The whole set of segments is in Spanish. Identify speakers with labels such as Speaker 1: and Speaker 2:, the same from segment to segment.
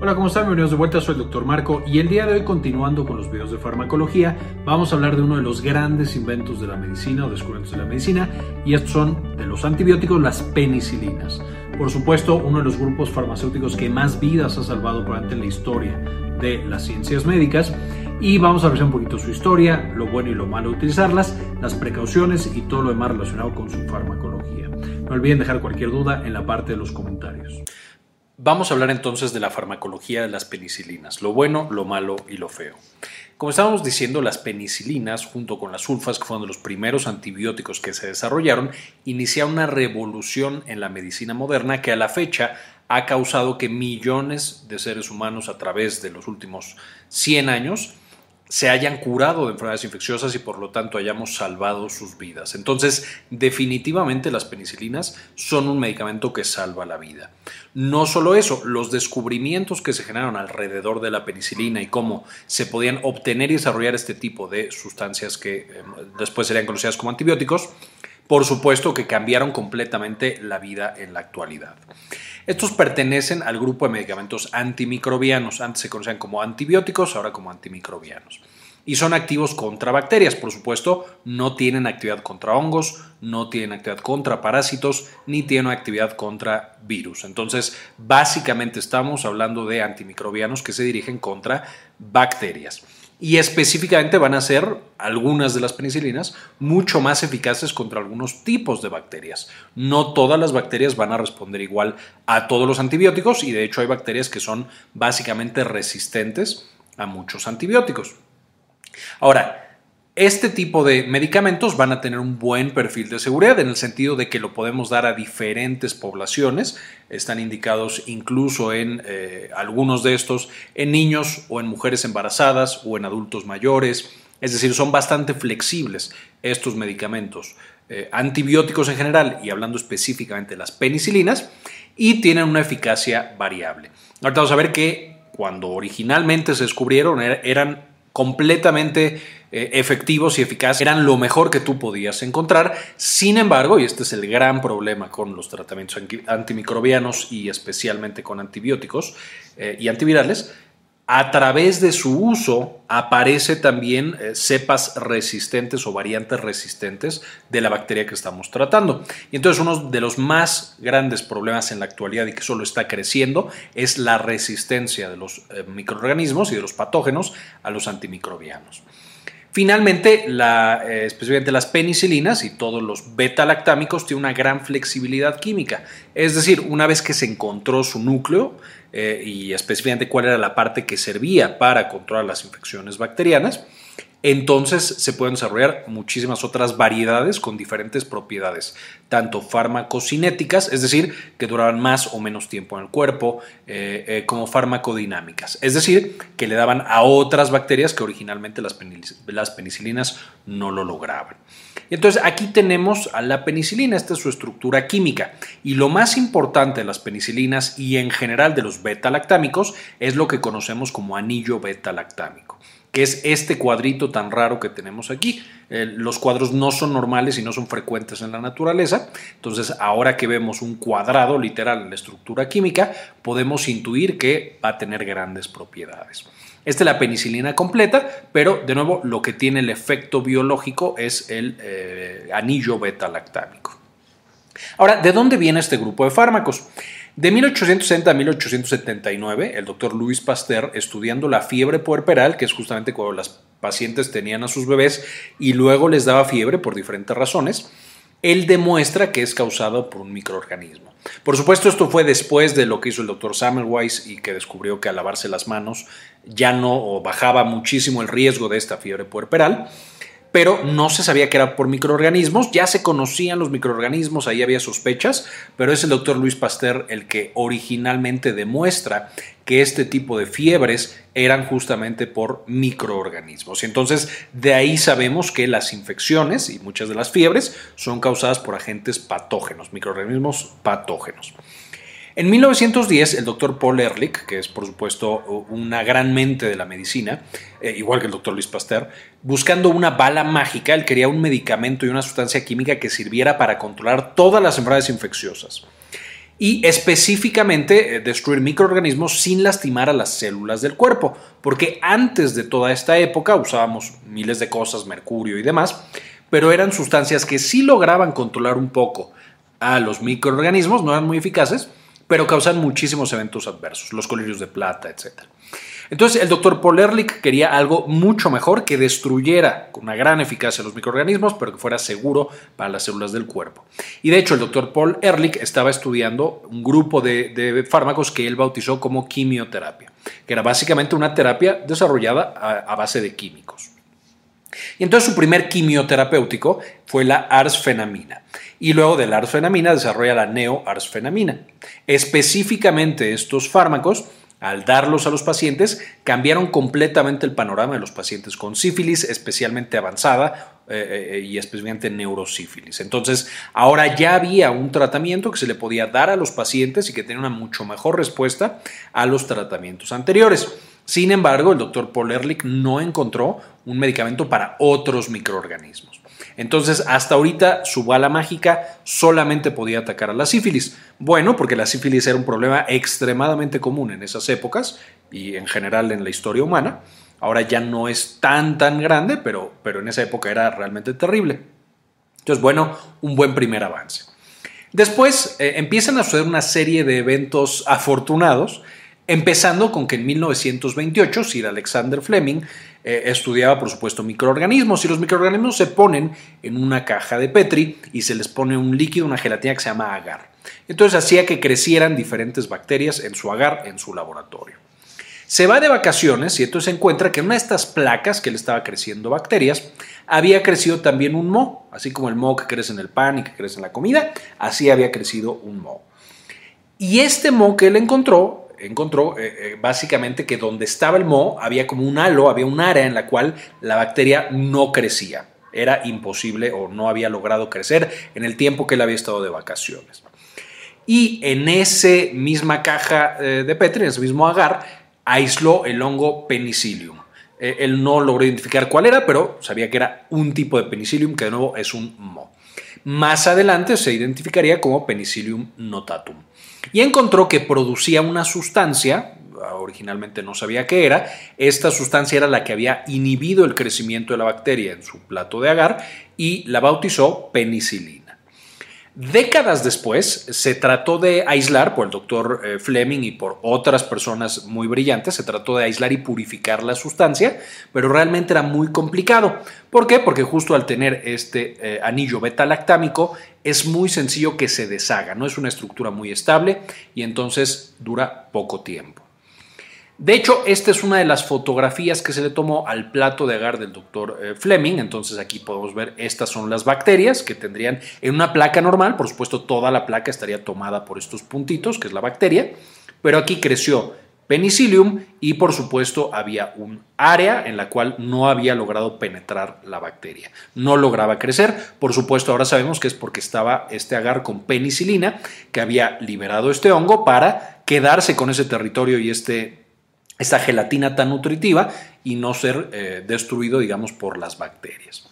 Speaker 1: Hola, ¿cómo están? Bienvenidos de vuelta, soy el Dr. Marco y el día de hoy continuando con los videos de farmacología vamos a hablar de uno de los grandes inventos de la medicina o descubrimientos de la medicina y estos son de los antibióticos, las penicilinas. Por supuesto, uno de los grupos farmacéuticos que más vidas ha salvado durante la historia de las ciencias médicas y vamos a ver un poquito su historia, lo bueno y lo malo de utilizarlas, las precauciones y todo lo demás relacionado con su farmacología. No olviden dejar cualquier duda en la parte de los comentarios. Vamos a hablar entonces de la farmacología de las penicilinas, lo bueno, lo malo y lo feo. Como estábamos diciendo, las penicilinas, junto con las sulfas, que fueron de los primeros antibióticos que se desarrollaron, iniciaron una revolución en la medicina moderna que a la fecha ha causado que millones de seres humanos a través de los últimos 100 años se hayan curado de enfermedades infecciosas y por lo tanto hayamos salvado sus vidas. Entonces, definitivamente las penicilinas son un medicamento que salva la vida. No solo eso, los descubrimientos que se generaron alrededor de la penicilina y cómo se podían obtener y desarrollar este tipo de sustancias que eh, después serían conocidas como antibióticos, por supuesto que cambiaron completamente la vida en la actualidad. Estos pertenecen al grupo de medicamentos antimicrobianos. Antes se conocían como antibióticos, ahora como antimicrobianos. Y son activos contra bacterias, por supuesto, no tienen actividad contra hongos, no tienen actividad contra parásitos, ni tienen actividad contra virus. Entonces, básicamente estamos hablando de antimicrobianos que se dirigen contra bacterias y específicamente van a ser algunas de las penicilinas mucho más eficaces contra algunos tipos de bacterias. No todas las bacterias van a responder igual a todos los antibióticos y de hecho hay bacterias que son básicamente resistentes a muchos antibióticos. Ahora, este tipo de medicamentos van a tener un buen perfil de seguridad en el sentido de que lo podemos dar a diferentes poblaciones. Están indicados incluso en eh, algunos de estos en niños o en mujeres embarazadas o en adultos mayores. Es decir, son bastante flexibles estos medicamentos eh, antibióticos en general y hablando específicamente de las penicilinas y tienen una eficacia variable. Ahorita vamos a ver que cuando originalmente se descubrieron er-, eran completamente efectivos y eficaces, eran lo mejor que tú podías encontrar. Sin embargo, y este es el gran problema con los tratamientos antimicrobianos y especialmente con antibióticos eh, y antivirales, a través de su uso aparece también eh, cepas resistentes o variantes resistentes de la bacteria que estamos tratando. Y entonces uno de los más grandes problemas en la actualidad y que solo está creciendo es la resistencia de los microorganismos y de los patógenos a los antimicrobianos. Finalmente, la, eh, especialmente las penicilinas y todos los beta-lactámicos tienen una gran flexibilidad química. Es decir, una vez que se encontró su núcleo eh, y específicamente cuál era la parte que servía para controlar las infecciones bacterianas, entonces se pueden desarrollar muchísimas otras variedades con diferentes propiedades, tanto farmacocinéticas, es decir, que duraban más o menos tiempo en el cuerpo, eh, eh, como farmacodinámicas, es decir, que le daban a otras bacterias que originalmente las, penicilinas no lo lograban. Y entonces aquí tenemos a la penicilina, esta es su estructura química. Y lo más importante de las penicilinas y en general de los beta-lactámicos es lo que conocemos como anillo beta-lactámico que es este cuadrito tan raro que tenemos aquí. Eh, los cuadros no son normales y no son frecuentes en la naturaleza, entonces ahora que vemos un cuadrado literal en la estructura química, podemos intuir que va a tener grandes propiedades. Esta es la penicilina completa, pero de nuevo lo que tiene el efecto biológico es el eh, anillo beta-lactámico. Ahora, ¿de dónde viene este grupo de fármacos? De 1860 a 1879, el doctor Louis Pasteur, estudiando la fiebre puerperal, que es justamente cuando las pacientes tenían a sus bebés y luego les daba fiebre por diferentes razones, él demuestra que es causado por un microorganismo. Por supuesto, esto fue después de lo que hizo el doctor Semmelweis y que descubrió que al lavarse las manos ya no bajaba muchísimo el riesgo de esta fiebre puerperal pero no se sabía que era por microorganismos, ya se conocían los microorganismos, ahí había sospechas, pero es el doctor Luis Pasteur el que originalmente demuestra que este tipo de fiebres eran justamente por microorganismos. Entonces de ahí sabemos que las infecciones y muchas de las fiebres son causadas por agentes patógenos, microorganismos patógenos. En 1910, el doctor Paul Ehrlich, que es por supuesto una gran mente de la medicina, eh, igual que el doctor Luis Pasteur, buscando una bala mágica, él quería un medicamento y una sustancia química que sirviera para controlar todas las enfermedades infecciosas. y específicamente eh, destruir microorganismos sin lastimar a las células del cuerpo, porque antes de toda esta época usábamos miles de cosas, mercurio y demás, pero eran sustancias que sí lograban controlar un poco a los microorganismos, no eran muy eficaces, pero causan muchísimos eventos adversos, los colirios de plata, etc. Entonces el doctor Paul Ehrlich quería algo mucho mejor que destruyera con una gran eficacia los microorganismos, pero que fuera seguro para las células del cuerpo. Y de hecho el doctor Paul Ehrlich estaba estudiando un grupo de, fármacos que él bautizó como quimioterapia, que era básicamente una terapia desarrollada a, base de químicos. Y entonces su primer quimioterapéutico fue la arsfenamina. Y luego de la arsfenamina desarrolla la neoarsfenamina. Específicamente estos fármacos al darlos a los pacientes, cambiaron completamente el panorama de los pacientes con sífilis, especialmente avanzada eh, eh, y especialmente neurosífilis. Entonces, ahora ya había un tratamiento que se le podía dar a los pacientes y que tenía una mucho mejor respuesta a los tratamientos anteriores. Sin embargo, el doctor Paul Ehrlich no encontró un medicamento para otros microorganismos. Entonces, hasta ahorita su bala mágica solamente podía atacar a la sífilis. Bueno, porque la sífilis era un problema extremadamente común en esas épocas y en general en la historia humana. Ahora ya no es tan, tan grande, pero, pero en esa época era realmente terrible. Entonces, bueno, un buen primer avance. Después eh, empiezan a suceder una serie de eventos afortunados Empezando con que en 1928 Sir Alexander Fleming eh, estudiaba, por supuesto, microorganismos y los microorganismos se ponen en una caja de Petri y se les pone un líquido, una gelatina que se llama agar. Entonces hacía que crecieran diferentes bacterias en su agar en su laboratorio. Se va de vacaciones y entonces encuentra que en una de estas placas que le estaba creciendo bacterias había crecido también un moho, así como el moho que crece en el pan y que crece en la comida, así había crecido un moho. Y este moho que él encontró encontró eh, eh, básicamente que donde estaba el moho había como un halo, había un área en la cual la bacteria no crecía. Era imposible o no había logrado crecer en el tiempo que él había estado de vacaciones. Y en esa misma caja eh, de Petri, en ese mismo agar, aisló el hongo penicillium. él no logró identificar cuál era, pero sabía que era un tipo de penicillium, que de nuevo es un moho. Más adelante se identificaría como penicillium notatum y encontró que producía una sustancia, originalmente no sabía qué era, esta sustancia era la que había inhibido el crecimiento de la bacteria en su plato de agar y la bautizó penicilina. Décadas después se trató de aislar, por el doctor eh, Fleming y por otras personas muy brillantes, se trató de aislar y purificar la sustancia, pero realmente era muy complicado. ¿Por qué? Porque justo al tener este eh, anillo beta-lactámico es muy sencillo que se deshaga, no es una estructura muy estable y entonces dura poco tiempo. De hecho, esta es una de las fotografías que se le tomó al plato de agar del doctor eh, Fleming. Entonces aquí podemos ver, estas son las bacterias que tendrían en una placa normal. Por supuesto, toda la placa estaría tomada por estos puntitos, que es la bacteria. Pero aquí creció penicillium y por supuesto había un área en la cual no había logrado penetrar la bacteria. No lograba crecer. Por supuesto, ahora sabemos que es porque estaba este agar con penicilina que había liberado este hongo para quedarse con ese territorio y este esta gelatina tan nutritiva y no ser eh, destruido, digamos, por las bacterias.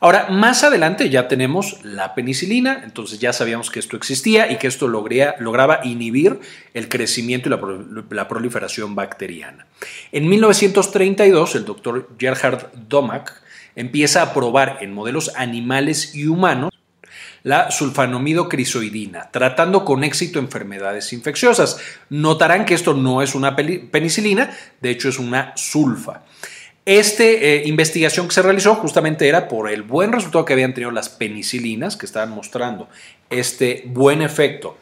Speaker 1: Ahora, más adelante ya tenemos la penicilina, entonces ya sabíamos que esto existía y que esto lograba inhibir el crecimiento y la, la, proliferación bacteriana. En 1932, el doctor Gerhard Domack empieza a probar en modelos animales y humanos la sulfanomido crisoidina, tratando con éxito enfermedades infecciosas. Notarán que esto no es una penicilina, de hecho es una sulfa. Esta eh, investigación que se realizó justamente era por el buen resultado que habían tenido las penicilinas, que estaban mostrando este buen efecto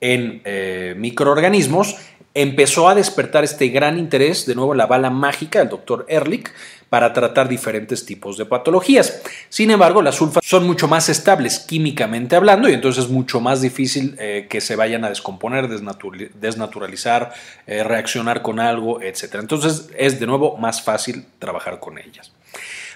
Speaker 1: en eh, microorganismos, empezó a despertar este gran interés, de nuevo la bala mágica del doctor Ehrlich, para tratar diferentes tipos de patologías. Sin embargo, las sulfas son mucho más estables químicamente hablando y entonces es mucho más difícil eh, que se vayan a descomponer, desnaturalizar, eh, reaccionar con algo, etc. Entonces es de nuevo más fácil trabajar con ellas.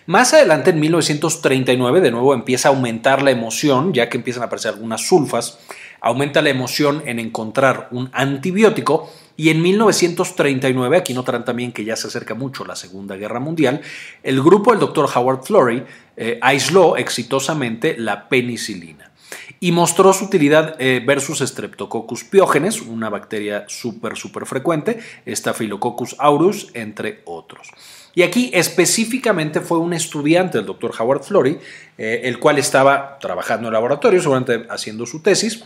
Speaker 1: Más adelante, en 1939, de nuevo empieza a aumentar la emoción, ya que empiezan a aparecer algunas sulfas, aumenta la emoción en encontrar un antibiótico y en 1939, aquí notarán también que ya se acerca mucho la Segunda Guerra Mundial, el grupo del doctor Howard Florey eh, aisló exitosamente la penicilina. y mostró su utilidad eh, versus Streptococcus pyogenes, una bacteria súper, súper frecuente, Staphylococcus aureus, entre otros. Y aquí específicamente fue un estudiante, el doctor Howard Flory, eh, el cual estaba trabajando en el laboratorio, seguramente haciendo su tesis,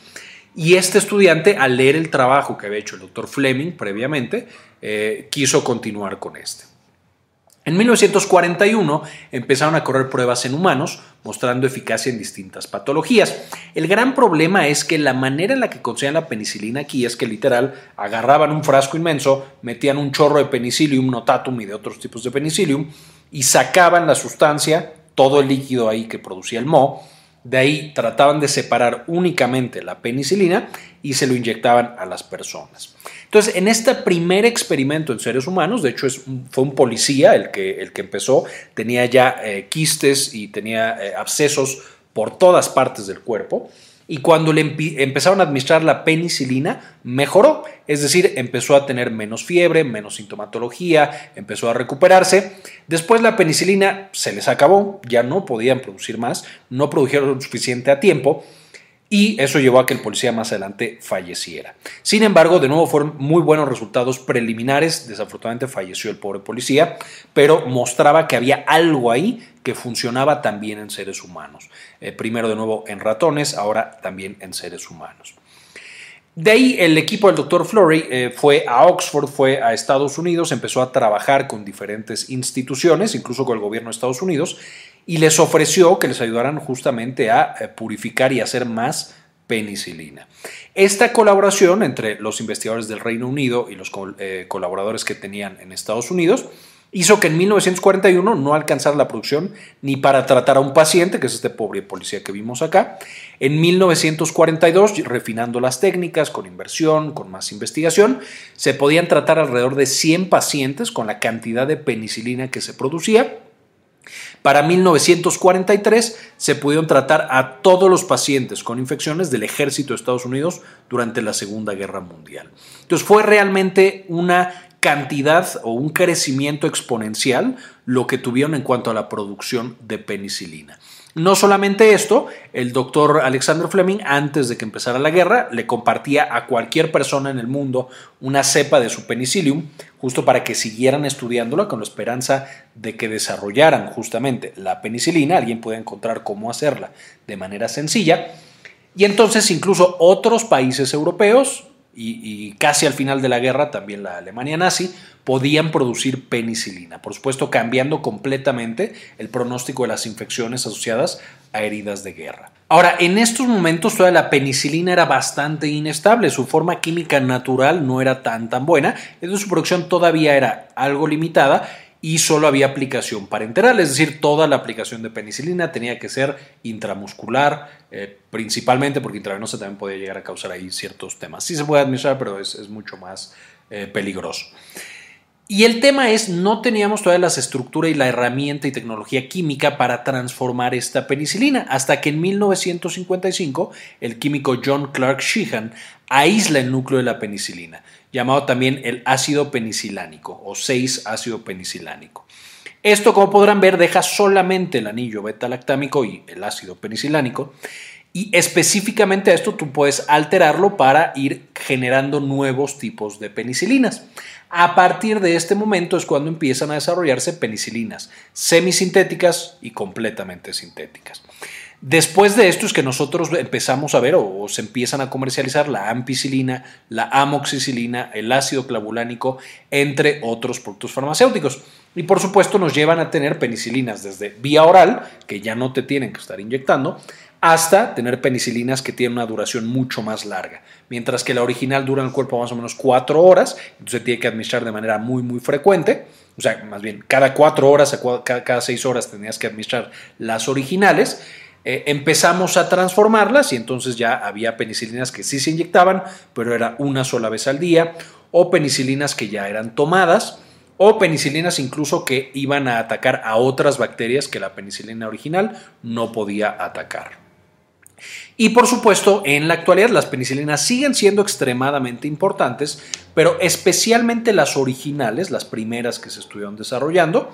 Speaker 1: y este estudiante, al leer el trabajo que había hecho el doctor Fleming previamente, eh, quiso continuar con este. En 1941 empezaron a correr pruebas en humanos, mostrando eficacia en distintas patologías. El gran problema es que la manera en la que conseguían la penicilina aquí es que literal agarraban un frasco inmenso, metían un chorro de penicillium notatum y de otros tipos de penicillium y sacaban la sustancia, todo el líquido ahí que producía el moho, de ahí trataban de separar únicamente la penicilina y se lo inyectaban a las personas. Entonces, en este primer experimento en seres humanos, de hecho fue un policía el que, el que empezó, tenía ya eh, quistes y tenía eh, abscesos por todas partes del cuerpo, y cuando le empezaron a administrar la penicilina, mejoró, es decir, empezó a tener menos fiebre, menos sintomatología, empezó a recuperarse. Después la penicilina se les acabó, ya no podían producir más, no produjeron suficiente a tiempo y eso llevó a que el policía más adelante falleciera. Sin embargo, de nuevo fueron muy buenos resultados preliminares, desafortunadamente falleció el pobre policía, pero mostraba que había algo ahí que funcionaba también en seres humanos. Eh, primero de nuevo en ratones, ahora también en seres humanos. De ahí el equipo del Dr. Flory eh, fue a Oxford, fue a Estados Unidos, empezó a trabajar con diferentes instituciones, incluso con el gobierno de Estados Unidos, y les ofreció que les ayudaran justamente a eh, purificar y hacer más penicilina. Esta colaboración entre los investigadores del Reino Unido y los eh, colaboradores que tenían en Estados Unidos hizo que en 1941 no alcanzara la producción ni para tratar a un paciente, que es este pobre policía que vimos acá. En 1942, refinando las técnicas, con inversión, con más investigación, se podían tratar alrededor de 100 pacientes con la cantidad de penicilina que se producía para 1943 se pudieron tratar a todos los pacientes con infecciones del ejército de Estados Unidos durante la Segunda Guerra Mundial. Entonces fue realmente una cantidad o un crecimiento exponencial lo que tuvieron en cuanto a la producción de penicilina. No solamente esto, el doctor Alexander Fleming, antes de que empezara la guerra, le compartía a cualquier persona en el mundo una cepa de su penicillium, justo para que siguieran estudiándola con la esperanza de que desarrollaran justamente la penicilina. Alguien puede encontrar cómo hacerla de manera sencilla. Y entonces incluso otros países europeos, y, casi al final de la guerra también la Alemania nazi, podían producir penicilina, por supuesto cambiando completamente el pronóstico de las infecciones asociadas a heridas de guerra. Ahora, en estos momentos toda la penicilina era bastante inestable, su forma química natural no era tan tan buena, entonces su producción todavía era algo limitada y solo había aplicación parenteral, es decir, toda la aplicación de penicilina tenía que ser intramuscular, eh, principalmente porque intravenosa también podía llegar a causar ahí ciertos temas. Sí se puede administrar, pero es, mucho más eh, peligroso. Y el tema es, no teníamos toda la estructura y la herramienta y tecnología química para transformar esta penicilina, hasta que en 1955 el químico John Clark Sheehan aísla el núcleo de la penicilina, llamado también el ácido penicilánico o 6-ácido penicilánico. Esto, como podrán ver, deja solamente el anillo beta-lactámico y el ácido penicilánico, y específicamente a esto tú puedes alterarlo para ir generando nuevos tipos de penicilinas. A partir de este momento es cuando empiezan a desarrollarse penicilinas semisintéticas y completamente sintéticas. Después de esto es que nosotros empezamos a ver o, se empiezan a comercializar la ampicilina, la amoxicilina, el ácido clavulánico, entre otros productos farmacéuticos. Y por supuesto nos llevan a tener penicilinas desde vía oral, que ya no te tienen que estar inyectando, hasta tener penicilinas que tienen una duración mucho más larga. Mientras que la original dura en el cuerpo más o menos cuatro horas, entonces tiene que administrar de manera muy, muy frecuente. O sea, más bien, cada cuatro horas, cada, seis horas tenías que administrar las originales. Eh, empezamos a transformarlas y entonces ya había penicilinas que sí se inyectaban, pero era una sola vez al día, o penicilinas que ya eran tomadas, o penicilinas incluso que iban a atacar a otras bacterias que la penicilina original no podía atacar. Y por supuesto, en la actualidad las penicilinas siguen siendo extremadamente importantes, pero especialmente las originales, las primeras que se estuvieron desarrollando,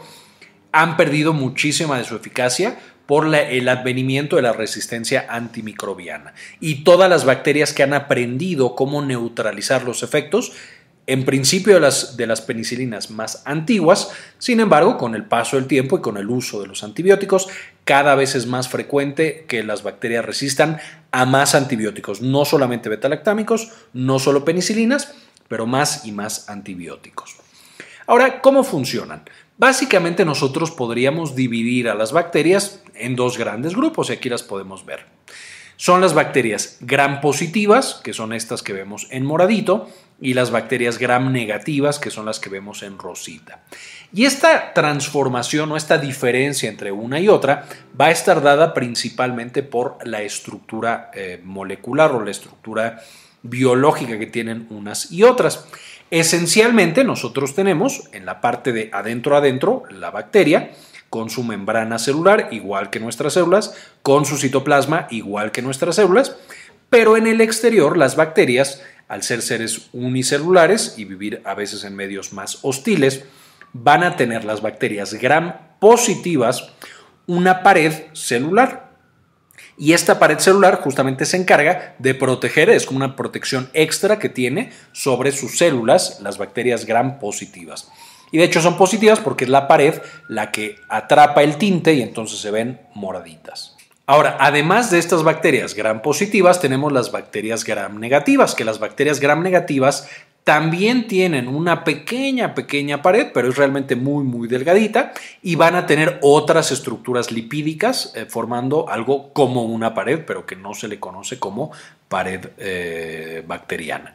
Speaker 1: han perdido muchísima de su eficacia por el advenimiento de la resistencia antimicrobiana. Y todas las bacterias que han aprendido cómo neutralizar los efectos, en principio de las, de las penicilinas más antiguas, sin embargo, con el paso del tiempo y con el uso de los antibióticos, cada vez es más frecuente que las bacterias resistan a más antibióticos, no solamente betalactámicos, no solo penicilinas, pero más y más antibióticos. Ahora, ¿cómo funcionan? Básicamente nosotros podríamos dividir a las bacterias en dos grandes grupos y aquí las podemos ver. Son las bacterias gram positivas, que son estas que vemos en moradito, y las bacterias gram negativas, que son las que vemos en rosita. Y esta transformación o esta diferencia entre una y otra va a estar dada principalmente por la estructura eh, molecular o la estructura biológica que tienen unas y otras. Esencialmente nosotros tenemos en la parte de adentro adentro la bacteria con su membrana celular igual que nuestras células, con su citoplasma igual que nuestras células, pero en el exterior las bacterias, al ser seres unicelulares y vivir a veces en medios más hostiles, van a tener las bacterias gram positivas una pared celular y esta pared celular justamente se encarga de proteger, es como una protección extra que tiene sobre sus células las bacterias gram positivas. Y de hecho son positivas porque es la pared la que atrapa el tinte y entonces se ven moraditas. Ahora, además de estas bacterias gram positivas, tenemos las bacterias gram negativas, que las bacterias gram negativas también tienen una pequeña, pequeña pared, pero es realmente muy, muy delgadita y van a tener otras estructuras lipídicas eh, formando algo como una pared, pero que no se le conoce como pared eh, bacteriana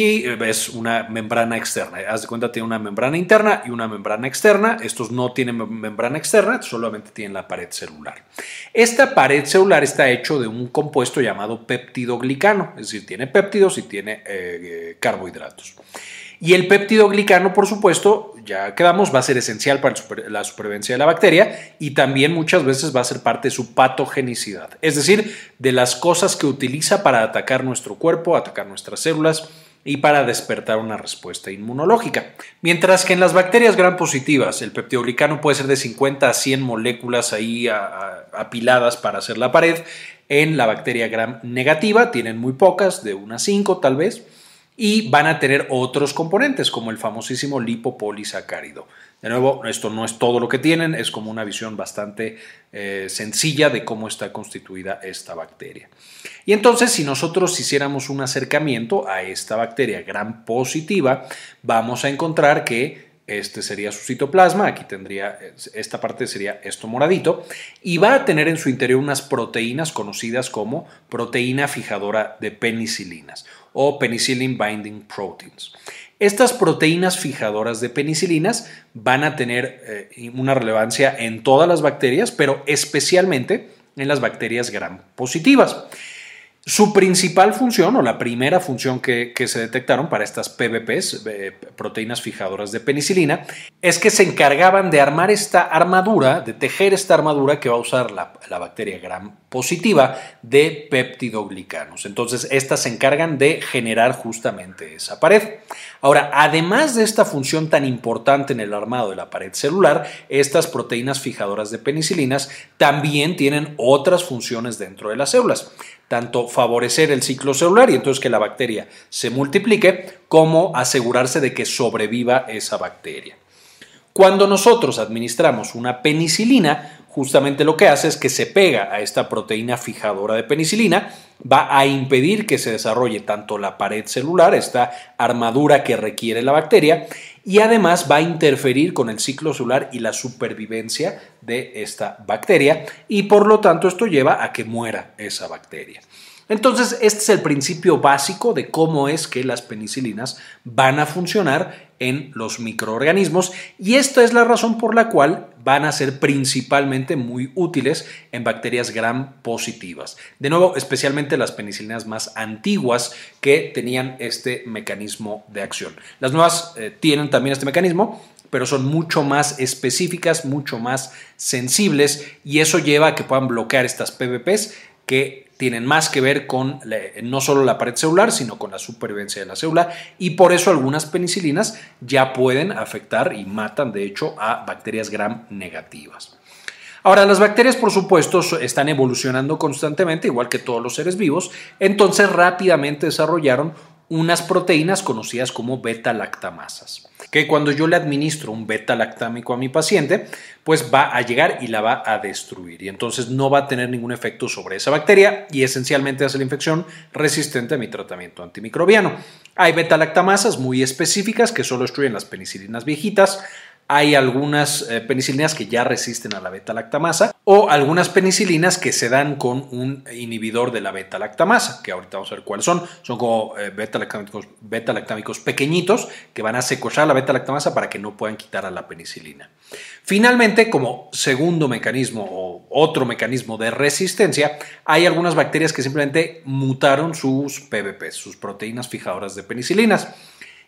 Speaker 1: y es una membrana externa. Haz de cuenta, tiene una membrana interna y una membrana externa. Estos no tienen membrana externa, solamente tienen la pared celular. Esta pared celular está hecho de un compuesto llamado peptidoglicano, es decir, tiene péptidos y tiene eh, carbohidratos. Y el peptidoglicano, por supuesto, ya quedamos, va a ser esencial para la supervivencia de la bacteria y también muchas veces va a ser parte de su patogenicidad, es decir, de las cosas que utiliza para atacar nuestro cuerpo, atacar nuestras células y para despertar una respuesta inmunológica. Mientras que en las bacterias gram positivas el peptidoglicano puede ser de 50 a 100 moléculas ahí apiladas para hacer la pared, en la bacteria gram negativa tienen muy pocas, de unas 5 tal vez, y van a tener otros componentes como el famosísimo lipopolisacárido. De nuevo, esto no es todo lo que tienen, es como una visión bastante eh, sencilla de cómo está constituida esta bacteria. Y entonces, si nosotros hiciéramos un acercamiento a esta bacteria gram positiva, vamos a encontrar que este sería su citoplasma, aquí tendría, esta parte sería esto moradito, y va a tener en su interior unas proteínas conocidas como proteína fijadora de penicilinas o penicillin binding proteins. Estas proteínas fijadoras de penicilinas van a tener eh, una relevancia en todas las bacterias, pero especialmente en las bacterias gram positivas. Su principal función o la primera función que, se detectaron para estas PBPs, eh, proteínas fijadoras de penicilina, es que se encargaban de armar esta armadura, de tejer esta armadura que va a usar la, la bacteria gram positiva de peptidoglicanos. Entonces, estas se encargan de generar justamente esa pared. Ahora, además de esta función tan importante en el armado de la pared celular, estas proteínas fijadoras de penicilinas también tienen otras funciones dentro de las células tanto favorecer el ciclo celular y entonces que la bacteria se multiplique, como asegurarse de que sobreviva esa bacteria. Cuando nosotros administramos una penicilina, justamente lo que hace es que se pega a esta proteína fijadora de penicilina, va a impedir que se desarrolle tanto la pared celular, esta armadura que requiere la bacteria, y además va a interferir con el ciclo celular y la supervivencia de esta bacteria, y por lo tanto esto lleva a que muera esa bacteria. Entonces, este es el principio básico de cómo es que las penicilinas van a funcionar en los microorganismos y esta es la razón por la cual van a ser principalmente muy útiles en bacterias gram positivas. De nuevo, especialmente las penicilinas más antiguas que tenían este mecanismo de acción. Las nuevas eh, tienen también este mecanismo, pero son mucho más específicas, mucho más sensibles y eso lleva a que puedan bloquear estas PVPs que tienen más que ver con no solo la pared celular, sino con la supervivencia de la célula. Y por eso algunas penicilinas ya pueden afectar y matan de hecho a bacterias gram negativas. Ahora, las bacterias, por supuesto, están evolucionando constantemente, igual que todos los seres vivos, entonces rápidamente desarrollaron unas proteínas conocidas como beta-lactamasas, que cuando yo le administro un beta-lactámico a mi paciente, pues va a llegar y la va a destruir y entonces no va a tener ningún efecto sobre esa bacteria y esencialmente hace la infección resistente a mi tratamiento antimicrobiano. Hay beta-lactamasas muy específicas que solo destruyen las penicilinas viejitas, hay algunas eh, penicilinas que ya resisten a la beta-lactamasa o algunas penicilinas que se dan con un inhibidor de la beta-lactamasa, que ahorita vamos a ver cuáles son. Son como eh, beta-lactámicos pequeñitos que van a secuestrar la beta-lactamasa para que no puedan quitar a la penicilina. Finalmente, como segundo mecanismo o otro mecanismo de resistencia, hay algunas bacterias que simplemente mutaron sus PBP, sus proteínas fijadoras de penicilinas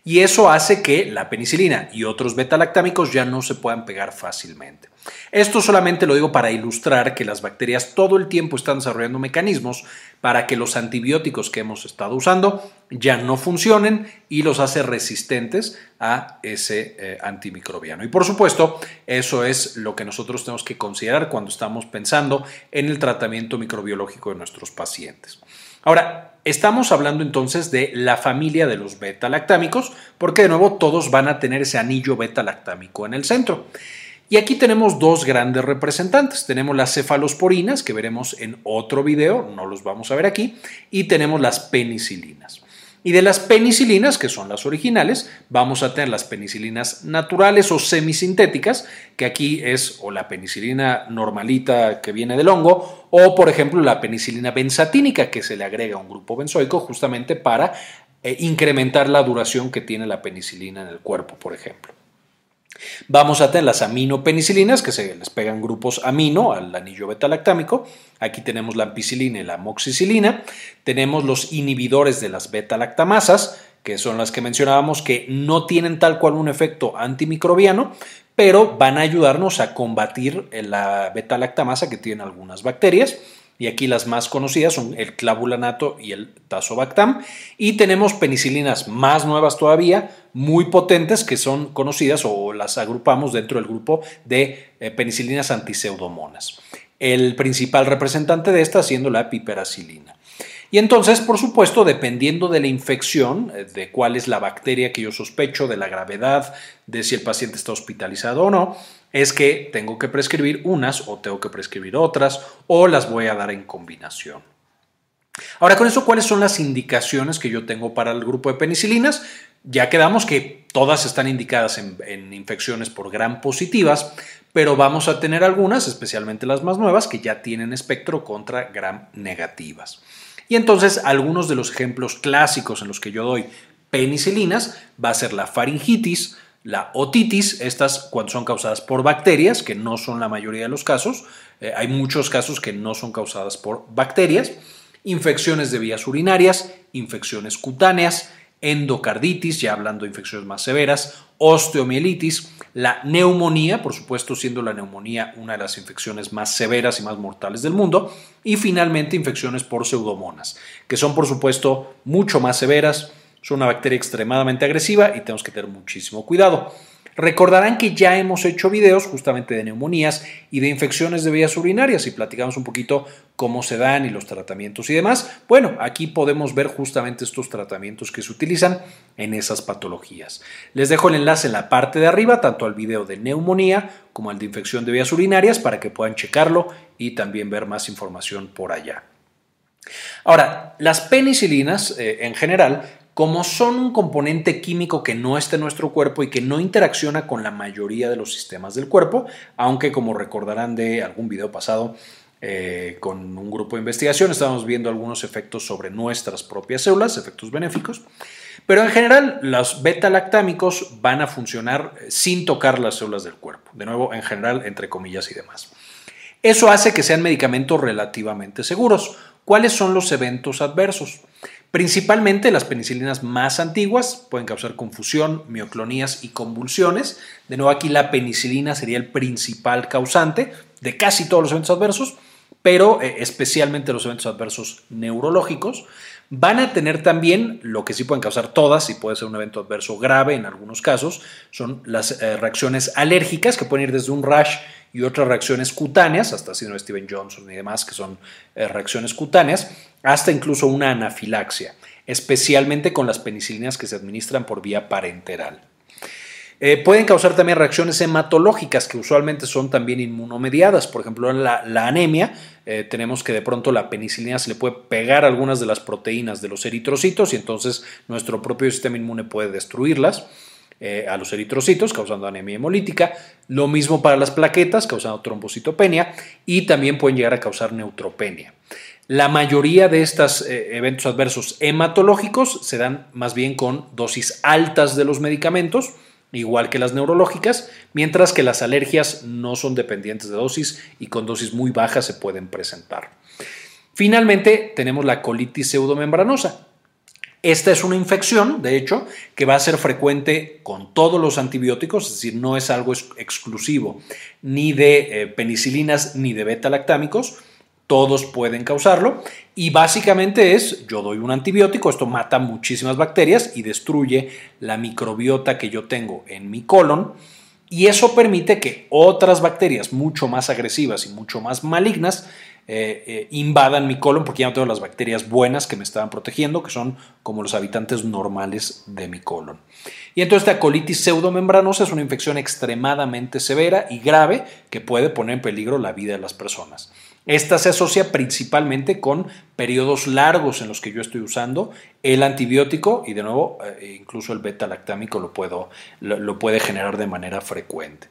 Speaker 1: y eso hace que la penicilina y otros beta-lactámicos ya no se puedan pegar fácilmente. Esto solamente lo digo para ilustrar que las bacterias todo el tiempo están desarrollando mecanismos para que los antibióticos que hemos estado usando ya no funcionen y los hace resistentes a ese eh, antimicrobiano. Y por supuesto, eso es lo que nosotros tenemos que considerar cuando estamos pensando en el tratamiento microbiológico de nuestros pacientes. Ahora, estamos hablando entonces de la familia de los beta-lactámicos, porque de nuevo todos van a tener ese anillo beta-lactámico en el centro. Y aquí tenemos dos grandes representantes. Tenemos las cefalosporinas, que veremos en otro video, no los vamos a ver aquí, y tenemos las penicilinas. Y de las penicilinas, que son las originales, vamos a tener las penicilinas naturales o semisintéticas, que aquí es o la penicilina normalita que viene del hongo, o por ejemplo la penicilina benzatínica, que se le agrega a un grupo benzoico justamente para eh, incrementar la duración que tiene la penicilina en el cuerpo, por ejemplo. Vamos a tener las aminopenicilinas, que se les pegan grupos amino al anillo beta-lactámico. Aquí tenemos la ampicilina y la amoxicilina. Tenemos los inhibidores de las beta-lactamasas, que son las que mencionábamos, que no tienen tal cual un efecto antimicrobiano, pero van a ayudarnos a combatir la beta-lactamasa que tienen algunas bacterias y aquí las más conocidas son el clavulanato y el tazobactam. Y tenemos penicilinas más nuevas todavía, muy potentes, que son conocidas o las agrupamos dentro del grupo de eh, penicilinas antiseudomonas. El principal representante de esta siendo la piperacilina. Y entonces, por supuesto, dependiendo de la infección, eh, de cuál es la bacteria que yo sospecho, de la gravedad, de si el paciente está hospitalizado o no, es que tengo que prescribir unas o tengo que prescribir otras o las voy a dar en combinación. Ahora con eso, ¿cuáles son las indicaciones que yo tengo para el grupo de penicilinas? Ya quedamos que todas están indicadas en, infecciones por gram positivas, pero vamos a tener algunas, especialmente las más nuevas, que ya tienen espectro contra gram negativas. Y entonces algunos de los ejemplos clásicos en los que yo doy penicilinas va a ser la faringitis, la otitis, estas cuando son causadas por bacterias, que no son la mayoría de los casos, eh, hay muchos casos que no son causadas por bacterias, infecciones de vías urinarias, infecciones cutáneas, endocarditis, ya hablando de infecciones más severas, osteomielitis, la neumonía, por supuesto siendo la neumonía una de las infecciones más severas y más mortales del mundo, y finalmente infecciones por pseudomonas, que son por supuesto mucho más severas, son una bacteria extremadamente agresiva y tenemos que tener muchísimo cuidado. Recordarán que ya hemos hecho videos justamente de neumonías y de infecciones de vías urinarias y platicamos un poquito cómo se dan y los tratamientos y demás. Bueno, aquí podemos ver justamente estos tratamientos que se utilizan en esas patologías. Les dejo el enlace en la parte de arriba, tanto al video de neumonía como al de infección de vías urinarias, para que puedan checarlo y también ver más información por allá. Ahora, las penicilinas eh, en general como son un componente químico que no está en nuestro cuerpo y que no interacciona con la mayoría de los sistemas del cuerpo, aunque como recordarán de algún video pasado eh, con un grupo de investigación estábamos viendo algunos efectos sobre nuestras propias células, efectos benéficos, pero en general los beta-lactámicos van a funcionar sin tocar las células del cuerpo, de nuevo en general entre comillas y demás. Eso hace que sean medicamentos relativamente seguros. ¿Cuáles son los eventos adversos? Principalmente las penicilinas más antiguas pueden causar confusión, mioclonías y convulsiones. De nuevo aquí la penicilina sería el principal causante de casi todos los eventos adversos, pero eh, especialmente los eventos adversos neurológicos van a tener también lo que sí pueden causar todas, y puede ser un evento adverso grave en algunos casos, son las eh, reacciones alérgicas que pueden ir desde un rash y otras reacciones cutáneas, hasta síndrome de Steven Johnson y demás, que son eh, reacciones cutáneas, hasta incluso una anafilaxia, especialmente con las penicilinas que se administran por vía parenteral. Eh, pueden causar también reacciones hematológicas que usualmente son también inmunomediadas. Por ejemplo, la, anemia eh, tenemos que de pronto la penicilina se le puede pegar algunas de las proteínas de los eritrocitos y entonces nuestro propio sistema inmune puede destruirlas. Eh, a los eritrocitos, causando anemia hemolítica. Lo mismo para las plaquetas, causando trombocitopenia y también pueden llegar a causar neutropenia. La mayoría de estos eventos adversos hematológicos se dan más bien con dosis altas de los medicamentos, igual que las neurológicas, mientras que las alergias no son dependientes de dosis y con dosis muy bajas se pueden presentar. Finalmente, tenemos la colitis pseudomembranosa. Esta es una infección, de hecho, que va a ser frecuente con todos los antibióticos, es decir, no es algo exclusivo ni de eh, penicilinas ni de beta-lactámicos, todos pueden causarlo y básicamente es, yo doy un antibiótico, esto mata muchísimas bacterias y destruye la microbiota que yo tengo en mi colon y eso permite que otras bacterias mucho más agresivas y mucho más malignas eh, eh, invadan mi colon porque ya no tengo las bacterias buenas que me estaban protegiendo, que son como los habitantes normales de mi colon. Y entonces esta colitis pseudomembranosa es una infección extremadamente severa y grave que puede poner en peligro la vida de las personas. Esta se asocia principalmente con periodos largos en los que yo estoy usando el antibiótico y de nuevo eh, incluso el beta-lactámico lo, puedo, lo, puede generar de manera frecuente.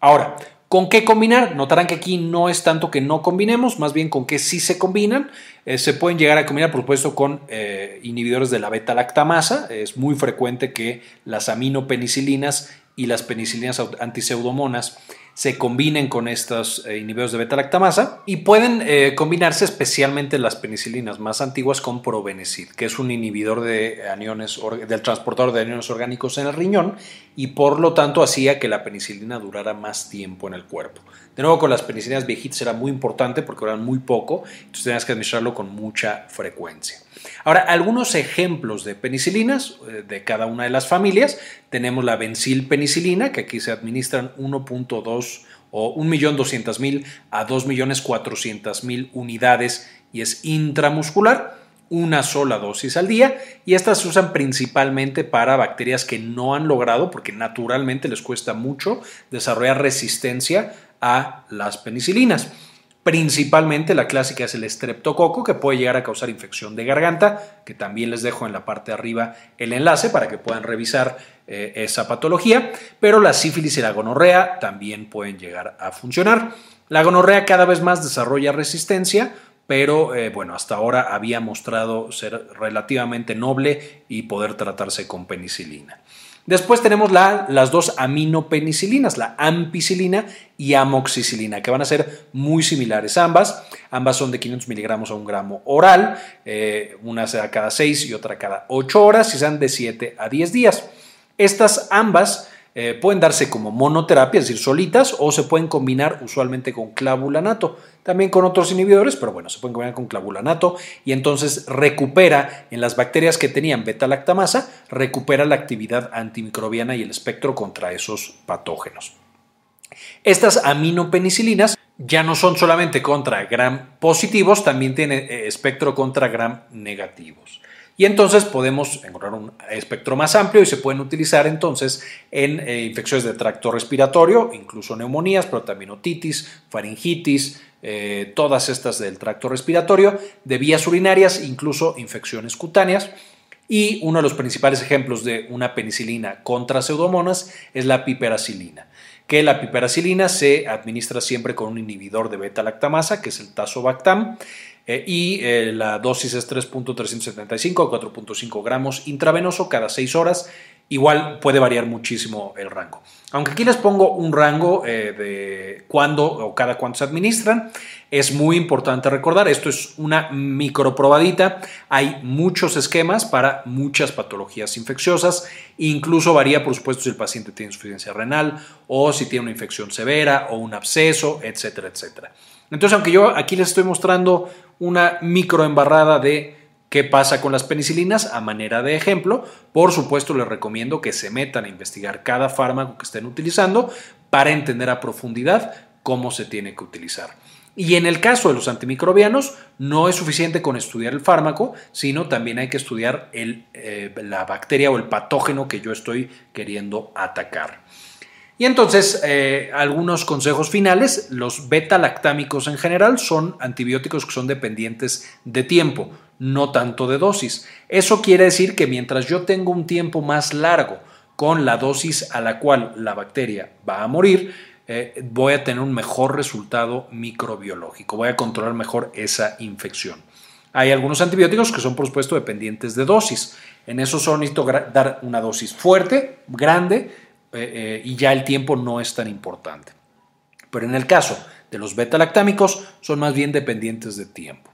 Speaker 1: Ahora, ¿Con qué combinar? Notarán que aquí no es tanto que no combinemos, más bien con que sí se combinan. Eh, se pueden llegar a combinar, por supuesto, con eh, inhibidores de la beta-lactamasa. Es muy frecuente que las aminopenicilinas y las penicilinas antiseudomonas se combinen con estos eh, inhibidores de beta-lactamasa y pueden eh, combinarse especialmente las penicilinas más antiguas con probenecid, que es un inhibidor de aniones, del transportador de aniones orgánicos en el riñón y por lo tanto hacía que la penicilina durara más tiempo en el cuerpo. De nuevo, con las penicilinas viejitas era muy importante porque duran muy poco, entonces tenías que administrarlo con mucha frecuencia. Ahora, algunos ejemplos de penicilinas eh, de cada una de las familias. Tenemos la penicilina, que aquí se administran 1.2 o 1.200.000 a 2.400.000 unidades y es intramuscular una sola dosis al día y estas se usan principalmente para bacterias que no han logrado, porque naturalmente les cuesta mucho desarrollar resistencia a las penicilinas. Principalmente la clásica es el estreptococo, que puede llegar a causar infección de garganta, que también les dejo en la parte de arriba el enlace para que puedan revisar eh, esa patología, pero la sífilis y la gonorrea también pueden llegar a funcionar. La gonorrea cada vez más desarrolla resistencia, pero eh, bueno, hasta ahora había mostrado ser relativamente noble y poder tratarse con penicilina. Después tenemos las dos aminopenicilinas, la ampicilina y amoxicilina, que van a ser muy similares ambas. Ambas son de 500 miligramos a un gramo oral, eh, una será cada 6 y otra cada 8 horas y sean de 7 a 10 días. Estas ambas eh, pueden darse como monoterapia, es decir, solitas, o se pueden combinar usualmente con clavulanato, también con otros inhibidores, pero bueno, se pueden combinar con clavulanato y entonces recupera en las bacterias que tenían beta-lactamasa, recupera la actividad antimicrobiana y el espectro contra esos patógenos. Estas aminopenicilinas ya no son solamente contra gram positivos, también tienen eh, espectro contra gram negativos. Y entonces podemos encontrar un espectro más amplio y se pueden utilizar entonces en eh, infecciones de tracto respiratorio, incluso neumonías, pero también otitis, faringitis, eh, todas estas del tracto respiratorio, de vías urinarias, incluso infecciones cutáneas. Y uno de los principales ejemplos de una penicilina contra pseudomonas es la piperacilina, que la piperacilina se administra siempre con un inhibidor de beta-lactamasa, que es el tazobactam, eh, y eh, la dosis es 3.375 a 4.5 gramos intravenoso cada 6 horas igual puede variar muchísimo el rango. Aunque aquí les pongo un rango eh, de cuándo o cada cuánto se administran, es muy importante recordar, esto es una microprobadita, hay muchos esquemas para muchas patologías infecciosas, incluso varía por supuesto si el paciente tiene insuficiencia renal o si tiene una infección severa o un absceso, etcétera, etcétera. Entonces, aunque yo aquí les estoy mostrando una microembarrada de ¿Qué pasa con las penicilinas? A manera de ejemplo, por supuesto les recomiendo que se metan a investigar cada fármaco que estén utilizando para entender a profundidad cómo se tiene que utilizar. Y en el caso de los antimicrobianos, no es suficiente con estudiar el fármaco, sino también hay que estudiar eh, la bacteria o el patógeno que yo estoy queriendo atacar. Y entonces, eh, algunos consejos finales. Los beta-lactámicos en general son antibióticos que son dependientes de tiempo no tanto de dosis. Eso quiere decir que mientras yo tengo un tiempo más largo con la dosis a la cual la bacteria va a morir, eh, voy a tener un mejor resultado microbiológico, voy a controlar mejor esa infección. Hay algunos antibióticos que son, por supuesto, dependientes de dosis. En eso son necesito dar una dosis fuerte, grande, eh, eh, y ya el tiempo no es tan importante. Pero en el caso de los beta-lactámicos, son más bien dependientes de tiempo.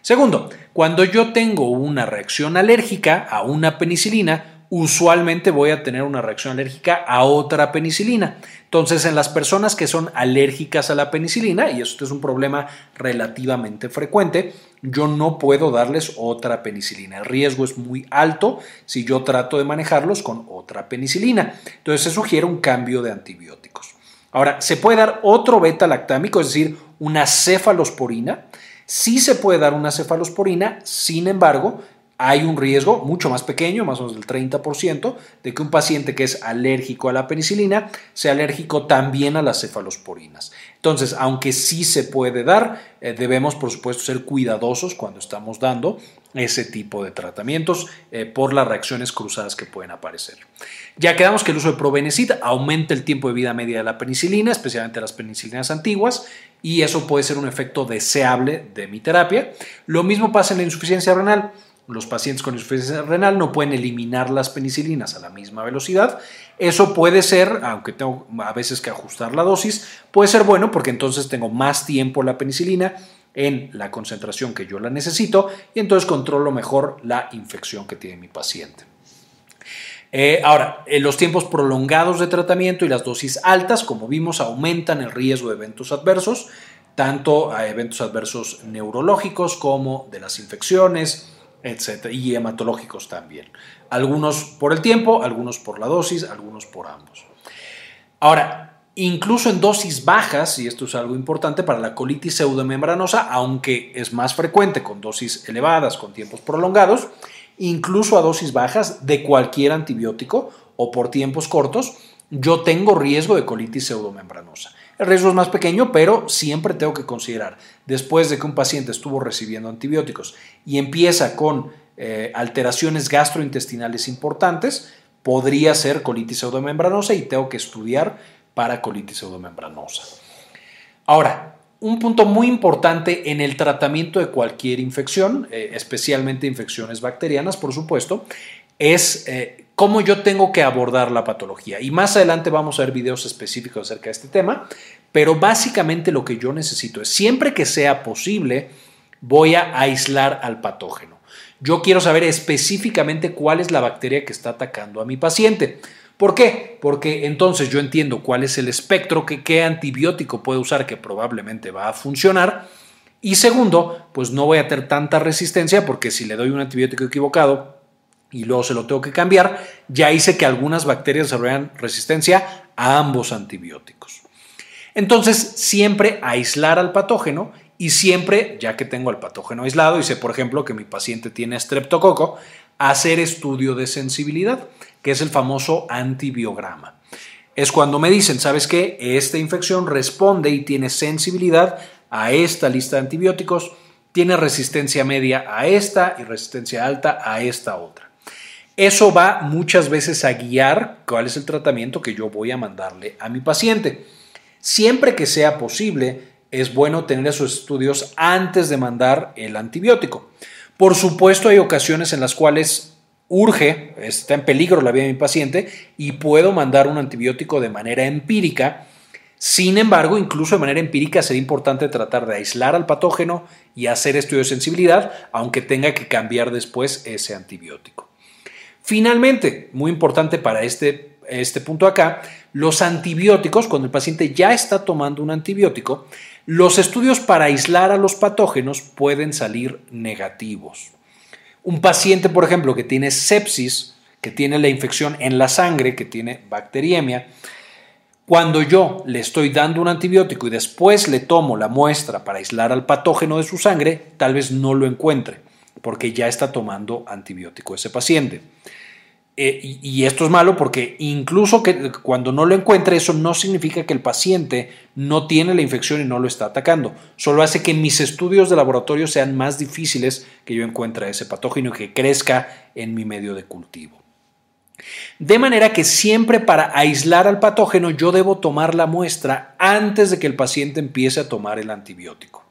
Speaker 1: Segundo, cuando yo tengo una reacción alérgica a una penicilina, usualmente voy a tener una reacción alérgica a otra penicilina. Entonces, en las personas que son alérgicas a la penicilina, y esto es un problema relativamente frecuente, yo no puedo darles otra penicilina. El riesgo es muy alto si yo trato de manejarlos con otra penicilina. Entonces, se sugiere un cambio de antibióticos. Ahora, se puede dar otro beta lactámico, es decir, una cefalosporina. Sí se puede dar una cefalosporina, sin embargo, hay un riesgo mucho más pequeño, más o menos del 30%, de que un paciente que es alérgico a la penicilina sea alérgico también a las cefalosporinas. Entonces, aunque sí se puede dar, eh, debemos por supuesto ser cuidadosos cuando estamos dando ese tipo de tratamientos eh, por las reacciones cruzadas que pueden aparecer. Ya quedamos que el uso de probenecid aumenta el tiempo de vida media de la penicilina, especialmente las penicilinas antiguas, y eso puede ser un efecto deseable de mi terapia. Lo mismo pasa en la insuficiencia renal. Los pacientes con insuficiencia renal no pueden eliminar las penicilinas a la misma velocidad. Eso puede ser, aunque tengo a veces que ajustar la dosis, puede ser bueno porque entonces tengo más tiempo la penicilina en la concentración que yo la necesito y entonces controlo mejor la infección que tiene mi paciente. Eh, ahora, eh, los tiempos prolongados de tratamiento y las dosis altas, como vimos, aumentan el riesgo de eventos adversos, tanto a eventos adversos neurológicos como de las infecciones, etcétera, y hematológicos también. Algunos por el tiempo, algunos por la dosis, algunos por ambos. Ahora, incluso en dosis bajas, y esto es algo importante para la colitis pseudomembranosa, aunque es más frecuente con dosis elevadas, con tiempos prolongados, incluso a dosis bajas de cualquier antibiótico o por tiempos cortos, yo tengo riesgo de colitis pseudomembranosa. El riesgo es más pequeño, pero siempre tengo que considerar, después de que un paciente estuvo recibiendo antibióticos y empieza con eh, alteraciones gastrointestinales importantes, podría ser colitis pseudomembranosa y tengo que estudiar para colitis pseudomembranosa. Ahora, un punto muy importante en el tratamiento de cualquier infección, eh, especialmente infecciones bacterianas, por supuesto, es eh, cómo yo tengo que abordar la patología. Y más adelante vamos a ver videos específicos acerca de este tema, pero básicamente lo que yo necesito es, siempre que sea posible, voy a aislar al patógeno. Yo quiero saber específicamente cuál es la bacteria que está atacando a mi paciente. ¿Por qué? Porque entonces yo entiendo cuál es el espectro, que, qué antibiótico puedo usar que probablemente va a funcionar. Y segundo, pues no voy a tener tanta resistencia porque si le doy un antibiótico equivocado y luego se lo tengo que cambiar, ya hice que algunas bacterias desarrollan resistencia a ambos antibióticos. Entonces, siempre aislar al patógeno y siempre, ya que tengo al patógeno aislado y sé, por ejemplo, que mi paciente tiene streptococo, hacer estudio de sensibilidad que es el famoso antibiograma. Es cuando me dicen, ¿sabes qué? Esta infección responde y tiene sensibilidad a esta lista de antibióticos, tiene resistencia media a esta y resistencia alta a esta otra. Eso va muchas veces a guiar cuál es el tratamiento que yo voy a mandarle a mi paciente. Siempre que sea posible, es bueno tener esos estudios antes de mandar el antibiótico. Por supuesto, hay ocasiones en las cuales urge, está en peligro la vida de mi paciente y puedo mandar un antibiótico de manera empírica. Sin embargo, incluso de manera empírica sería importante tratar de aislar al patógeno y hacer estudio de sensibilidad, aunque tenga que cambiar después ese antibiótico. Finalmente, muy importante para este, este punto acá, los antibióticos, cuando el paciente ya está tomando un antibiótico, los estudios para aislar a los patógenos pueden salir negativos. Un paciente, por ejemplo, que tiene sepsis, que tiene la infección en la sangre, que tiene bacteriemia, cuando yo le estoy dando un antibiótico y después le tomo la muestra para aislar al patógeno de su sangre, tal vez no lo encuentre, porque ya está tomando antibiótico ese paciente. Eh, y, esto es malo porque incluso que cuando no lo encuentre, eso no significa que el paciente no tiene la infección y no lo está atacando. Solo hace que mis estudios de laboratorio sean más difíciles que yo encuentre ese patógeno y que crezca en mi medio de cultivo. De manera que siempre para aislar al patógeno yo debo tomar la muestra antes de que el paciente empiece a tomar el antibiótico.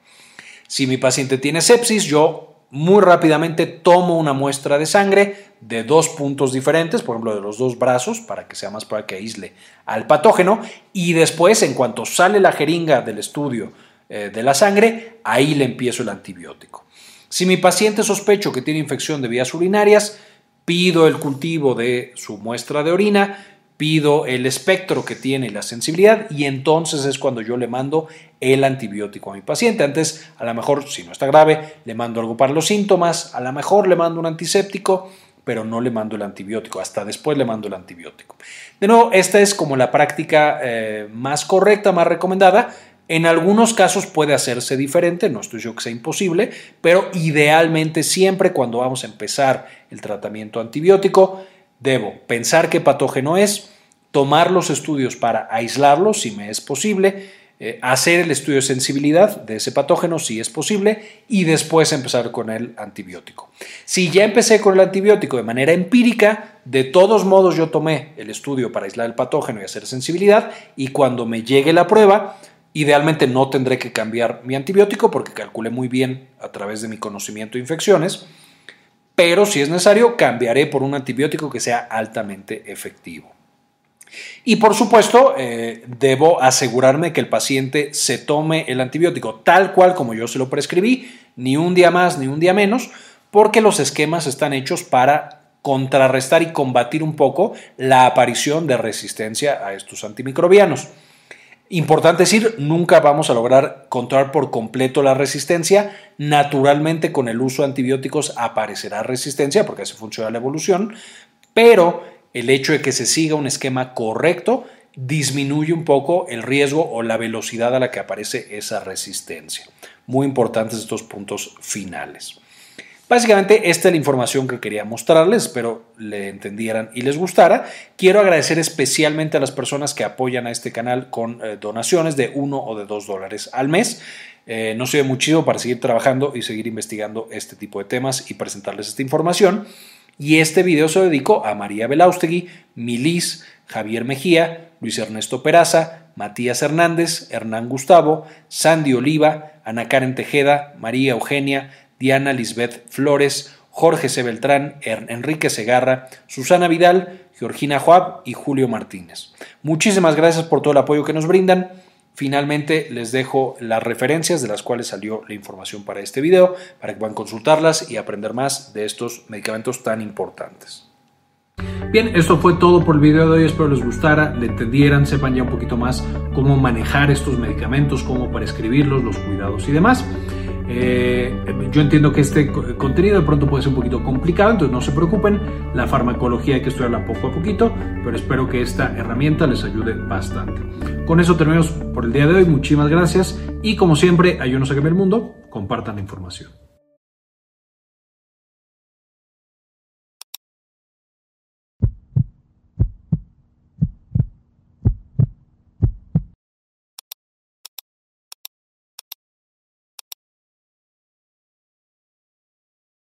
Speaker 1: Si mi paciente tiene sepsis, yo muy rápidamente tomo una muestra de sangre de dos puntos diferentes, por ejemplo de los dos brazos, para que sea más para que aísle al patógeno, y después, en cuanto sale la jeringa del estudio eh, de la sangre, ahí le empiezo el antibiótico. Si mi paciente sospecho que tiene infección de vías urinarias, pido el cultivo de su muestra de orina, pido el espectro que tiene la sensibilidad y entonces es cuando yo le mando el antibiótico a mi paciente. Antes, a lo mejor, si no está grave, le mando algo para los síntomas, a lo mejor le mando un antiséptico, pero no le mando el antibiótico, hasta después le mando el antibiótico. De nuevo, esta es como la práctica eh, más correcta, más recomendada. En algunos casos puede hacerse diferente, no estoy yo que sea imposible, pero idealmente siempre cuando vamos a empezar el tratamiento antibiótico, debo pensar qué patógeno es, tomar los estudios para aislarlo si me es posible, eh, hacer el estudio de sensibilidad de ese patógeno si es posible y después empezar con el antibiótico. Si ya empecé con el antibiótico de manera empírica, de todos modos yo tomé el estudio para aislar el patógeno y hacer sensibilidad y cuando me llegue la prueba, idealmente no tendré que cambiar mi antibiótico porque calculé muy bien a través de mi conocimiento de infecciones, pero si es necesario cambiaré por un antibiótico que sea altamente efectivo. Y por supuesto, eh, debo asegurarme que el paciente se tome el antibiótico tal cual como yo se lo prescribí, ni un día más ni un día menos, porque los esquemas están hechos para contrarrestar y combatir un poco la aparición de resistencia a estos antimicrobianos. Importante decir, nunca vamos a lograr controlar por completo la resistencia. Naturalmente, con el uso de antibióticos aparecerá resistencia, porque así funciona la evolución, pero el hecho de que se siga un esquema correcto disminuye un poco el riesgo o la velocidad a la que aparece esa resistencia. Muy importantes estos puntos finales. Básicamente esta es la información que quería mostrarles, espero le entendieran y les gustara. Quiero agradecer especialmente a las personas que apoyan a este canal con eh, donaciones de uno o de dos dólares al mes. Eh, nos sirve muchísimo para seguir trabajando y seguir investigando este tipo de temas y presentarles esta información. Y este video se dedicó a María Belaustegui, Milis, Javier Mejía, Luis Ernesto Peraza, Matías Hernández, Hernán Gustavo, Sandy Oliva, Ana Karen Tejeda, María Eugenia, Diana Lisbeth Flores, Jorge C. Beltrán, Enrique Segarra, Susana Vidal, Georgina Joab y Julio Martínez. Muchísimas gracias por todo el apoyo que nos brindan. Finalmente les dejo las referencias de las cuales salió la información para este video, para que puedan consultarlas y aprender más de estos medicamentos tan importantes. Bien, esto fue todo por el video de hoy, espero les gustara, le entendieran, sepan ya un poquito más cómo manejar estos medicamentos, cómo prescribirlos, los cuidados y demás. Eh, yo entiendo que este contenido de pronto puede ser un poquito complicado, entonces no se preocupen, la farmacología hay que estudiarla poco a poquito, pero espero que esta herramienta les ayude bastante. Con eso terminamos por el día de hoy, muchísimas gracias y como siempre, ayúdenos a cambiar el mundo, compartan la información.